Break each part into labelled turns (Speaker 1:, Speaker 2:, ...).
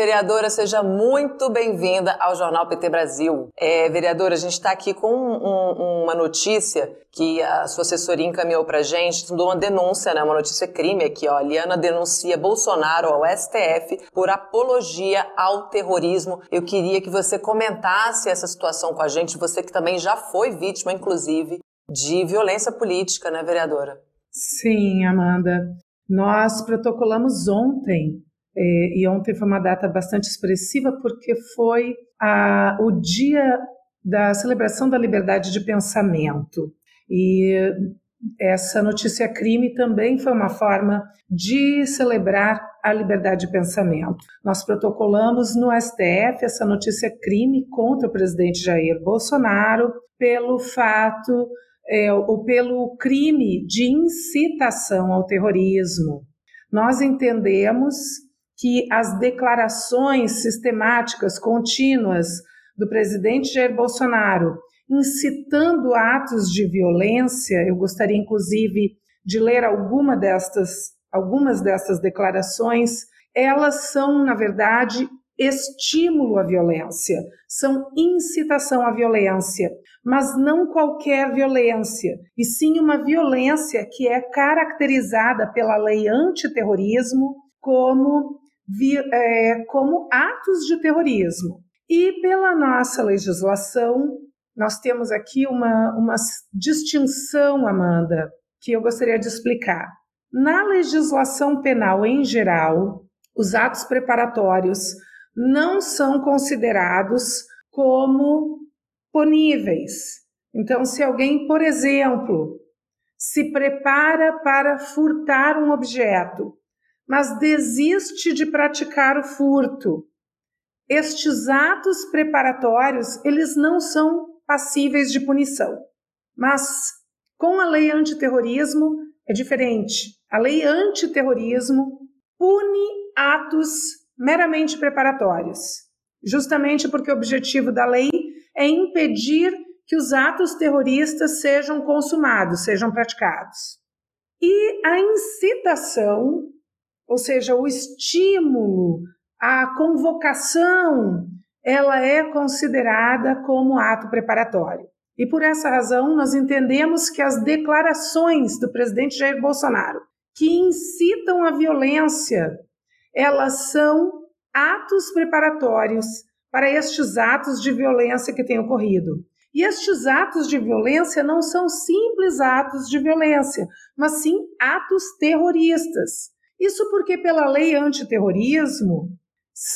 Speaker 1: vereadora, seja muito bem-vinda ao Jornal PT Brasil. É, vereadora, a gente está aqui com um, uma notícia que a sua assessoria encaminhou para a gente, uma denúncia, né, uma notícia crime aqui. Ó. Liana denuncia Bolsonaro ao STF por apologia ao terrorismo. Eu queria que você comentasse essa situação com a gente, você que também já foi vítima, inclusive, de violência política, né, vereadora?
Speaker 2: Sim, Amanda. Nós protocolamos ontem é, e ontem foi uma data bastante expressiva porque foi a, o dia da celebração da liberdade de pensamento. E essa notícia crime também foi uma forma de celebrar a liberdade de pensamento. Nós protocolamos no STF essa notícia crime contra o presidente Jair Bolsonaro pelo fato é, ou pelo crime de incitação ao terrorismo. Nós entendemos que as declarações sistemáticas, contínuas do presidente Jair Bolsonaro, incitando atos de violência, eu gostaria inclusive de ler alguma destas, algumas dessas declarações, elas são, na verdade, estímulo à violência, são incitação à violência, mas não qualquer violência, e sim uma violência que é caracterizada pela lei antiterrorismo como é, como atos de terrorismo. E pela nossa legislação, nós temos aqui uma, uma distinção, Amanda, que eu gostaria de explicar. Na legislação penal em geral, os atos preparatórios não são considerados como puníveis. Então, se alguém, por exemplo, se prepara para furtar um objeto mas desiste de praticar o furto. Estes atos preparatórios, eles não são passíveis de punição. Mas com a lei antiterrorismo é diferente. A lei antiterrorismo pune atos meramente preparatórios, justamente porque o objetivo da lei é impedir que os atos terroristas sejam consumados, sejam praticados. E a incitação ou seja, o estímulo, a convocação, ela é considerada como ato preparatório. E por essa razão, nós entendemos que as declarações do presidente Jair Bolsonaro, que incitam a violência, elas são atos preparatórios para estes atos de violência que têm ocorrido. E estes atos de violência não são simples atos de violência, mas sim atos terroristas. Isso porque, pela lei antiterrorismo,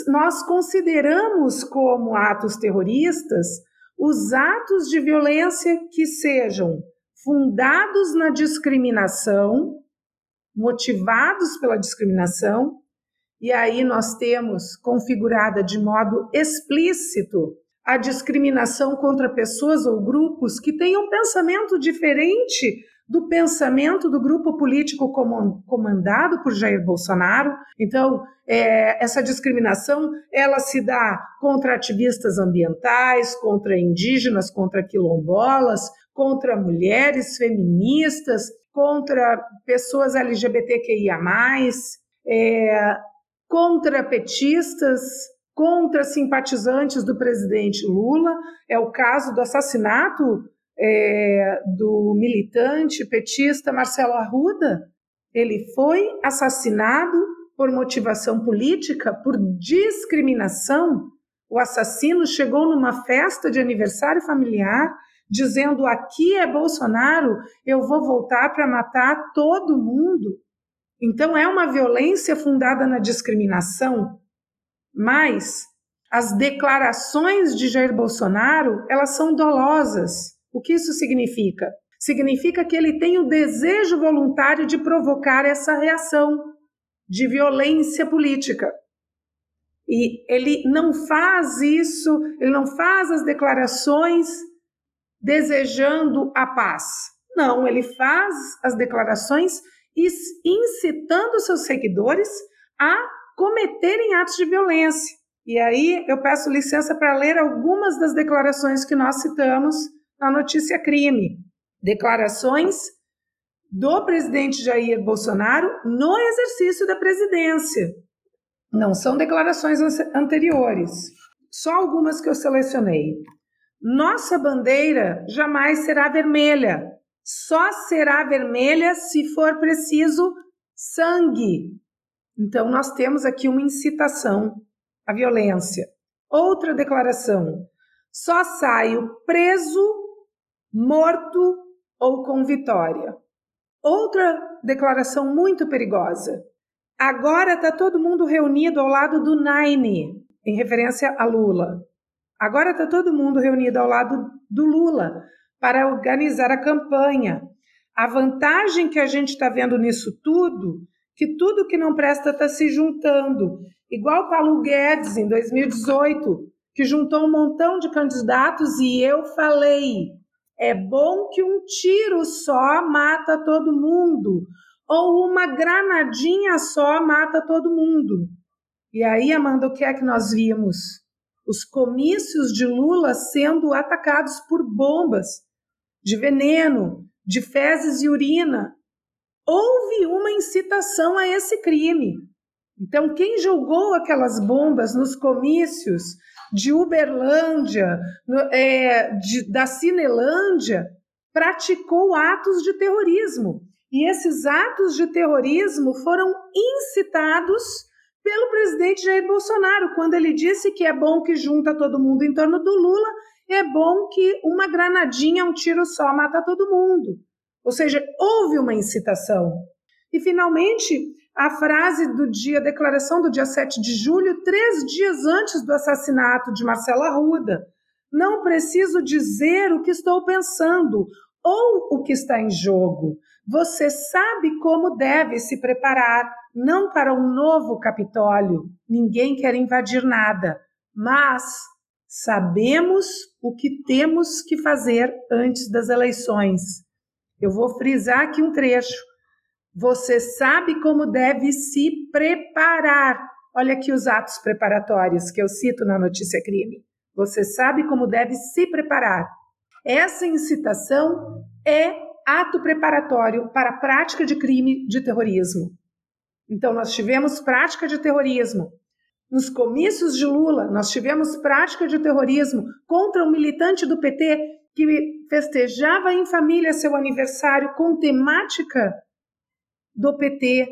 Speaker 2: nós consideramos como atos terroristas os atos de violência que sejam fundados na discriminação, motivados pela discriminação, e aí nós temos configurada de modo explícito a discriminação contra pessoas ou grupos que tenham um pensamento diferente do pensamento do grupo político comandado por Jair Bolsonaro. Então, é, essa discriminação ela se dá contra ativistas ambientais, contra indígenas, contra quilombolas, contra mulheres feministas, contra pessoas LGBTQIA+, é, contra petistas, contra simpatizantes do presidente Lula. É o caso do assassinato é, do militante petista Marcelo Arruda. Ele foi assassinado por motivação política, por discriminação. O assassino chegou numa festa de aniversário familiar dizendo: aqui é Bolsonaro, eu vou voltar para matar todo mundo. Então é uma violência fundada na discriminação, mas as declarações de Jair Bolsonaro, elas são dolosas. O que isso significa? Significa que ele tem o desejo voluntário de provocar essa reação de violência política. E ele não faz isso, ele não faz as declarações desejando a paz. Não, ele faz as declarações incitando seus seguidores a cometerem atos de violência. E aí eu peço licença para ler algumas das declarações que nós citamos na notícia crime. Declarações do presidente Jair Bolsonaro no exercício da presidência. Não são declarações anteriores, só algumas que eu selecionei. Nossa bandeira jamais será vermelha. Só será vermelha se for preciso sangue. Então, nós temos aqui uma incitação à violência. Outra declaração: só saio preso, morto ou com vitória. Outra declaração muito perigosa. Agora está todo mundo reunido ao lado do Nine, em referência a Lula. Agora está todo mundo reunido ao lado do Lula para organizar a campanha. A vantagem que a gente está vendo nisso tudo, que tudo que não presta está se juntando. Igual Paulo Guedes em 2018, que juntou um montão de candidatos e eu falei: é bom que um tiro só mata todo mundo, ou uma granadinha só mata todo mundo. E aí, Amanda, o que é que nós vimos? Os comícios de Lula sendo atacados por bombas de veneno, de fezes e urina. Houve uma incitação a esse crime. Então, quem jogou aquelas bombas nos comícios de Uberlândia, é, de, da Cinelândia, praticou atos de terrorismo. E esses atos de terrorismo foram incitados pelo presidente Jair Bolsonaro, quando ele disse que é bom que junta todo mundo em torno do Lula, é bom que uma granadinha, um tiro só, mata todo mundo. Ou seja, houve uma incitação. E, finalmente, a frase do dia, a declaração do dia 7 de julho, três dias antes do assassinato de Marcela Arruda. Não preciso dizer o que estou pensando ou o que está em jogo. Você sabe como deve se preparar, não para um novo Capitólio. Ninguém quer invadir nada, mas sabemos o que temos que fazer antes das eleições. Eu vou frisar aqui um trecho. Você sabe como deve se preparar. Olha aqui os atos preparatórios que eu cito na notícia crime. Você sabe como deve se preparar. Essa incitação é ato preparatório para a prática de crime de terrorismo. Então, nós tivemos prática de terrorismo. Nos comícios de Lula, nós tivemos prática de terrorismo contra um militante do PT que festejava em família seu aniversário com temática do PT.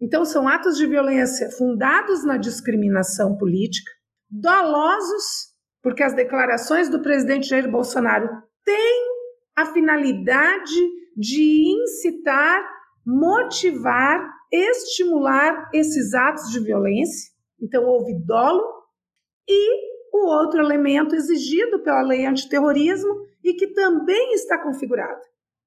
Speaker 2: Então, são atos de violência fundados na discriminação política, dolosos, porque as declarações do presidente Jair Bolsonaro têm a finalidade de incitar, motivar, estimular esses atos de violência. Então, houve dolo e o outro elemento exigido pela lei antiterrorismo e que também está configurado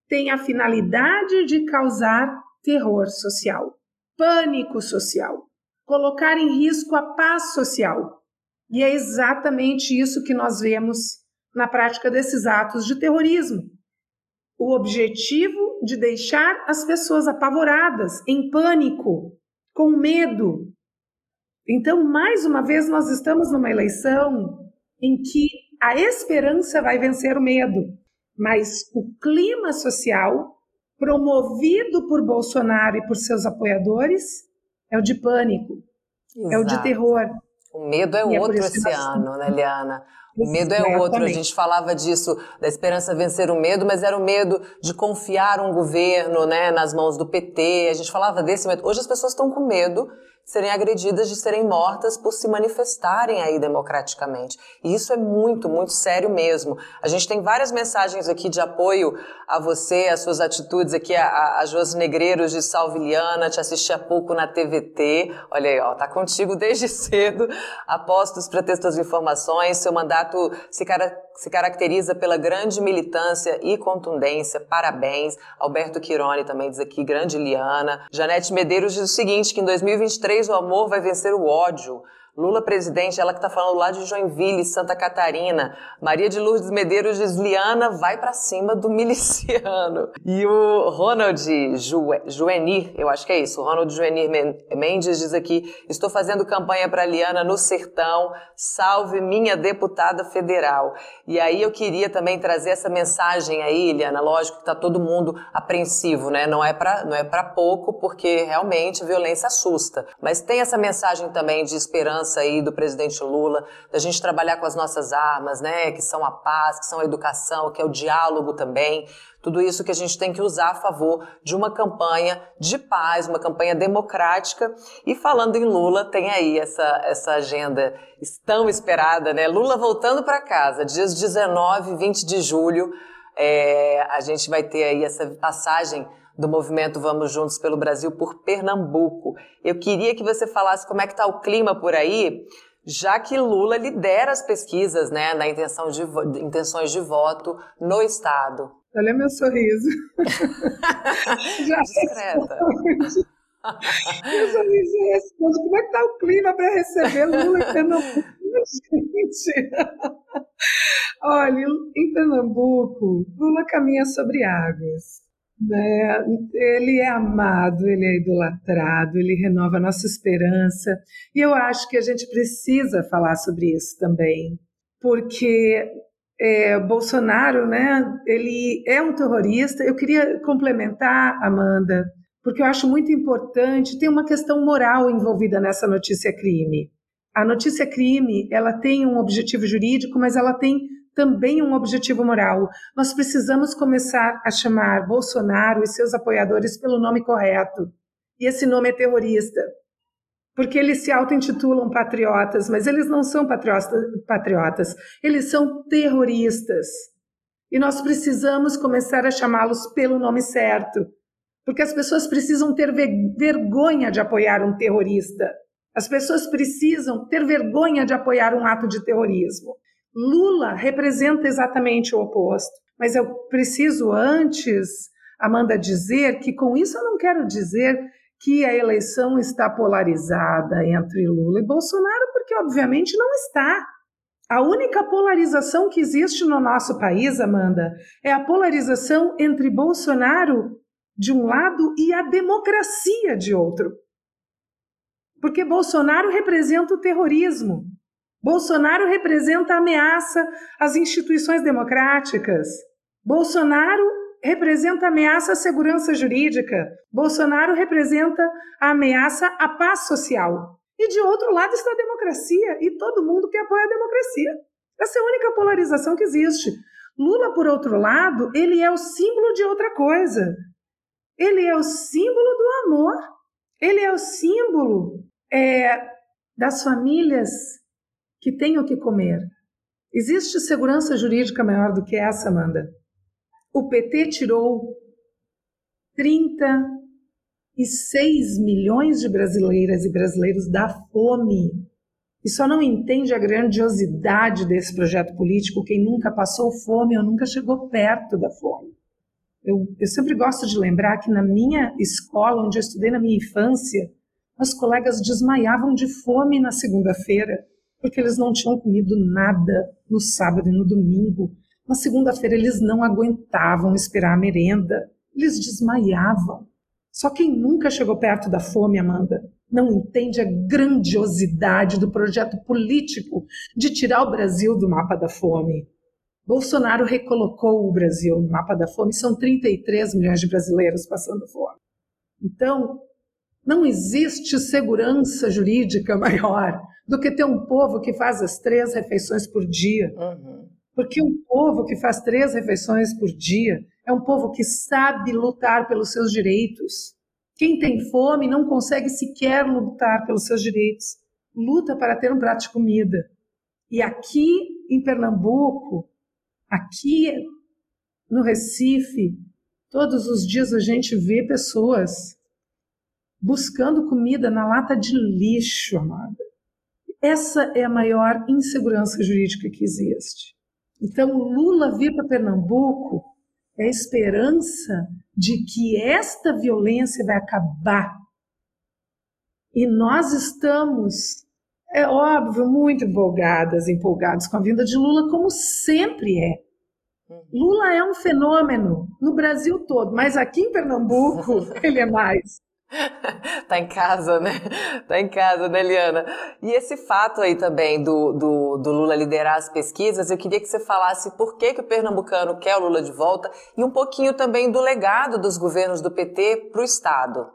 Speaker 2: tem a finalidade de causar terror social, pânico social, colocar em risco a paz social. E é exatamente isso que nós vemos na prática desses atos de terrorismo. O objetivo de deixar as pessoas apavoradas, em pânico, com medo. Então, mais uma vez, nós estamos numa eleição em que a esperança vai vencer o medo, mas o clima social promovido por Bolsonaro e por seus apoiadores é o de pânico, Exato. é o de terror.
Speaker 1: O medo é, é outro oceano, né, Liana? O medo é outro. A gente falava disso, da esperança vencer o medo, mas era o medo de confiar um governo né, nas mãos do PT. A gente falava desse medo. Hoje as pessoas estão com medo serem agredidas, de serem mortas por se manifestarem aí democraticamente. E isso é muito, muito sério mesmo. A gente tem várias mensagens aqui de apoio a você, as suas atitudes aqui, a, a Negreiros de Salviliana, te assisti há pouco na TVT. Olha aí, ó, tá contigo desde cedo. Apostos para ter suas informações. Seu mandato se caracteriza se caracteriza pela grande militância e contundência. Parabéns. Alberto Quirone também diz aqui, grande Liana. Janete Medeiros diz o seguinte, que em 2023 o amor vai vencer o ódio. Lula presidente, ela que está falando lá de Joinville, Santa Catarina. Maria de Lourdes Medeiros diz, Liana vai para cima do miliciano. E o Ronald Juenir, eu acho que é isso, o Ronald Juenir Mendes diz aqui, estou fazendo campanha para Liana no Sertão, salve minha deputada federal. E aí eu queria também trazer essa mensagem aí, Liana, lógico que está todo mundo apreensivo, né? Não é para é pouco, porque realmente violência assusta. Mas tem essa mensagem também de esperança aí do presidente Lula, da gente trabalhar com as nossas armas, né? Que são a paz, que são a educação, que é o diálogo também. Tudo isso que a gente tem que usar a favor de uma campanha de paz, uma campanha democrática. E falando em Lula, tem aí essa, essa agenda tão esperada, né? Lula voltando para casa, dias 19 e 20 de julho. É, a gente vai ter aí essa passagem do movimento Vamos Juntos pelo Brasil por Pernambuco. Eu queria que você falasse como é que está o clima por aí, já que Lula lidera as pesquisas né, na intenção de, intenções de voto no Estado.
Speaker 2: Olha meu sorriso.
Speaker 1: já Discreta.
Speaker 2: meu sorriso responde. Como é que está o clima para receber Lula em Pernambuco? Gente, olha, em Pernambuco, Lula caminha sobre águas. Né? Ele é amado, ele é idolatrado, ele renova a nossa esperança. E eu acho que a gente precisa falar sobre isso também, porque é, Bolsonaro, né, ele é um terrorista. Eu queria complementar, Amanda, porque eu acho muito importante, tem uma questão moral envolvida nessa notícia crime. A notícia crime, ela tem um objetivo jurídico, mas ela tem também um objetivo moral. Nós precisamos começar a chamar Bolsonaro e seus apoiadores pelo nome correto. E esse nome é terrorista. Porque eles se auto-intitulam patriotas, mas eles não são patriotas, eles são terroristas. E nós precisamos começar a chamá-los pelo nome certo. Porque as pessoas precisam ter vergonha de apoiar um terrorista. As pessoas precisam ter vergonha de apoiar um ato de terrorismo. Lula representa exatamente o oposto. Mas eu preciso antes, Amanda, dizer que com isso eu não quero dizer que a eleição está polarizada entre Lula e Bolsonaro, porque obviamente não está. A única polarização que existe no nosso país, Amanda, é a polarização entre Bolsonaro de um lado e a democracia de outro. Porque Bolsonaro representa o terrorismo. Bolsonaro representa ameaça às instituições democráticas. Bolsonaro representa ameaça à segurança jurídica. Bolsonaro representa a ameaça à paz social. E de outro lado está a democracia e todo mundo que apoia a democracia. Essa é a única polarização que existe. Lula, por outro lado, ele é o símbolo de outra coisa. Ele é o símbolo do amor. Ele é o símbolo é, das famílias que têm o que comer. Existe segurança jurídica maior do que essa, Amanda? O PT tirou 36 milhões de brasileiras e brasileiros da fome. E só não entende a grandiosidade desse projeto político quem nunca passou fome ou nunca chegou perto da fome. Eu, eu sempre gosto de lembrar que na minha escola, onde eu estudei na minha infância, as colegas desmaiavam de fome na segunda-feira porque eles não tinham comido nada no sábado e no domingo. Na segunda-feira eles não aguentavam esperar a merenda, eles desmaiavam. Só quem nunca chegou perto da fome, Amanda, não entende a grandiosidade do projeto político de tirar o Brasil do mapa da fome. Bolsonaro recolocou o Brasil no mapa da fome, são 33 milhões de brasileiros passando fome. Então, não existe segurança jurídica maior do que ter um povo que faz as três refeições por dia. Uhum. Porque um povo que faz três refeições por dia é um povo que sabe lutar pelos seus direitos. Quem tem fome não consegue sequer lutar pelos seus direitos. Luta para ter um prato de comida. E aqui em Pernambuco, aqui no Recife, todos os dias a gente vê pessoas buscando comida na lata de lixo, amada. Essa é a maior insegurança jurídica que existe. Então, Lula vir para Pernambuco é a esperança de que esta violência vai acabar. E nós estamos é óbvio, muito empolgadas, empolgados com a vinda de Lula, como sempre é. Lula é um fenômeno no Brasil todo, mas aqui em Pernambuco ele é mais.
Speaker 1: tá em casa, né? Tá em casa, né, Eliana? E esse fato aí também do, do, do, Lula liderar as pesquisas, eu queria que você falasse por que, que o pernambucano quer o Lula de volta e um pouquinho também do legado dos governos do PT para o Estado.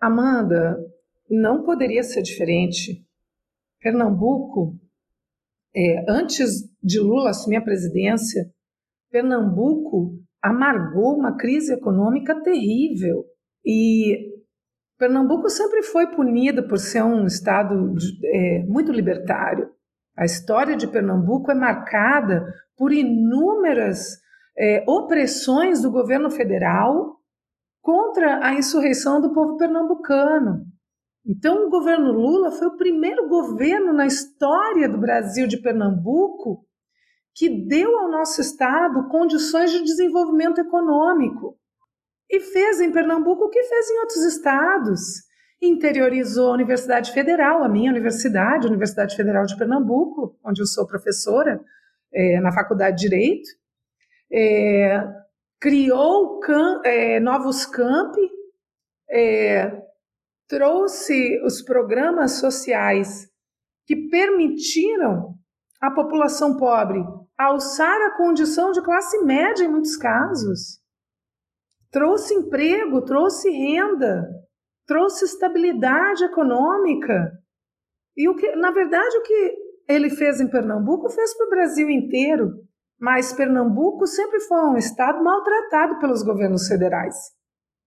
Speaker 2: Amanda, não poderia ser diferente. Pernambuco, é, antes de Lula assumir a presidência, Pernambuco amargou uma crise econômica terrível. E Pernambuco sempre foi punido por ser um estado é, muito libertário. A história de Pernambuco é marcada por inúmeras é, opressões do governo federal contra a insurreição do povo pernambucano. Então, o governo Lula foi o primeiro governo na história do Brasil de Pernambuco que deu ao nosso estado condições de desenvolvimento econômico. E fez em Pernambuco o que fez em outros estados. Interiorizou a Universidade Federal, a minha universidade, a Universidade Federal de Pernambuco, onde eu sou professora é, na Faculdade de Direito. É, criou é, novos campi, é, trouxe os programas sociais que permitiram à população pobre alçar a condição de classe média em muitos casos trouxe emprego, trouxe renda, trouxe estabilidade econômica. E o que, na verdade, o que ele fez em Pernambuco fez para o Brasil inteiro. Mas Pernambuco sempre foi um estado maltratado pelos governos federais.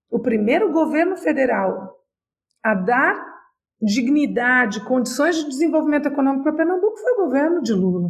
Speaker 2: O primeiro governo federal a dar dignidade, condições de desenvolvimento econômico para Pernambuco foi o governo de Lula.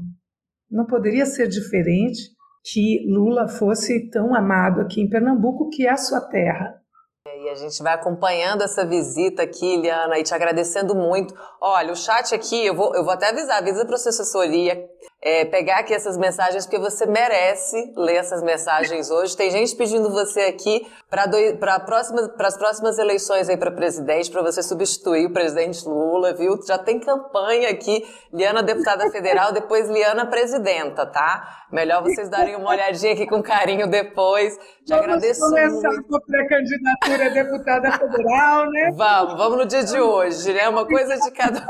Speaker 2: Não poderia ser diferente que Lula fosse tão amado aqui em Pernambuco, que é a sua terra.
Speaker 1: E a gente vai acompanhando essa visita aqui, Liana, e te agradecendo muito. Olha, o chat aqui, eu vou, eu vou até avisar, avisa para a assessoria, é, pegar aqui essas mensagens, porque você merece ler essas mensagens hoje. Tem gente pedindo você aqui para próxima, as próximas eleições aí para presidente, para você substituir o presidente Lula, viu? Já tem campanha aqui, Liana deputada federal, depois Liana presidenta, tá? Melhor vocês darem uma olhadinha aqui com carinho depois. Te
Speaker 2: vamos
Speaker 1: agradeço
Speaker 2: começar muito. a pré-candidatura a deputada federal, né?
Speaker 1: Vamos, vamos no dia de hoje, né? Uma coisa de cada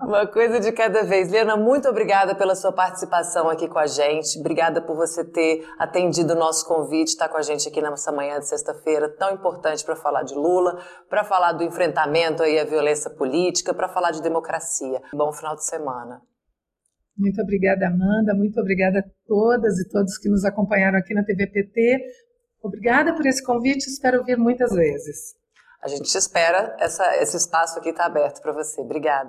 Speaker 1: Uma coisa de cada vez. Liana, muito obrigada pela sua participação aqui com a gente. Obrigada por você ter atendido o nosso convite, estar com a gente aqui nessa manhã de sexta-feira, tão importante para falar de Lula, para falar do enfrentamento aí à violência política, para falar de democracia. Bom final de semana.
Speaker 2: Muito obrigada, Amanda. Muito obrigada a todas e todos que nos acompanharam aqui na TV PT. Obrigada por esse convite. Espero vir muitas vezes.
Speaker 1: A gente espera, essa, esse espaço aqui está aberto para você. Obrigada.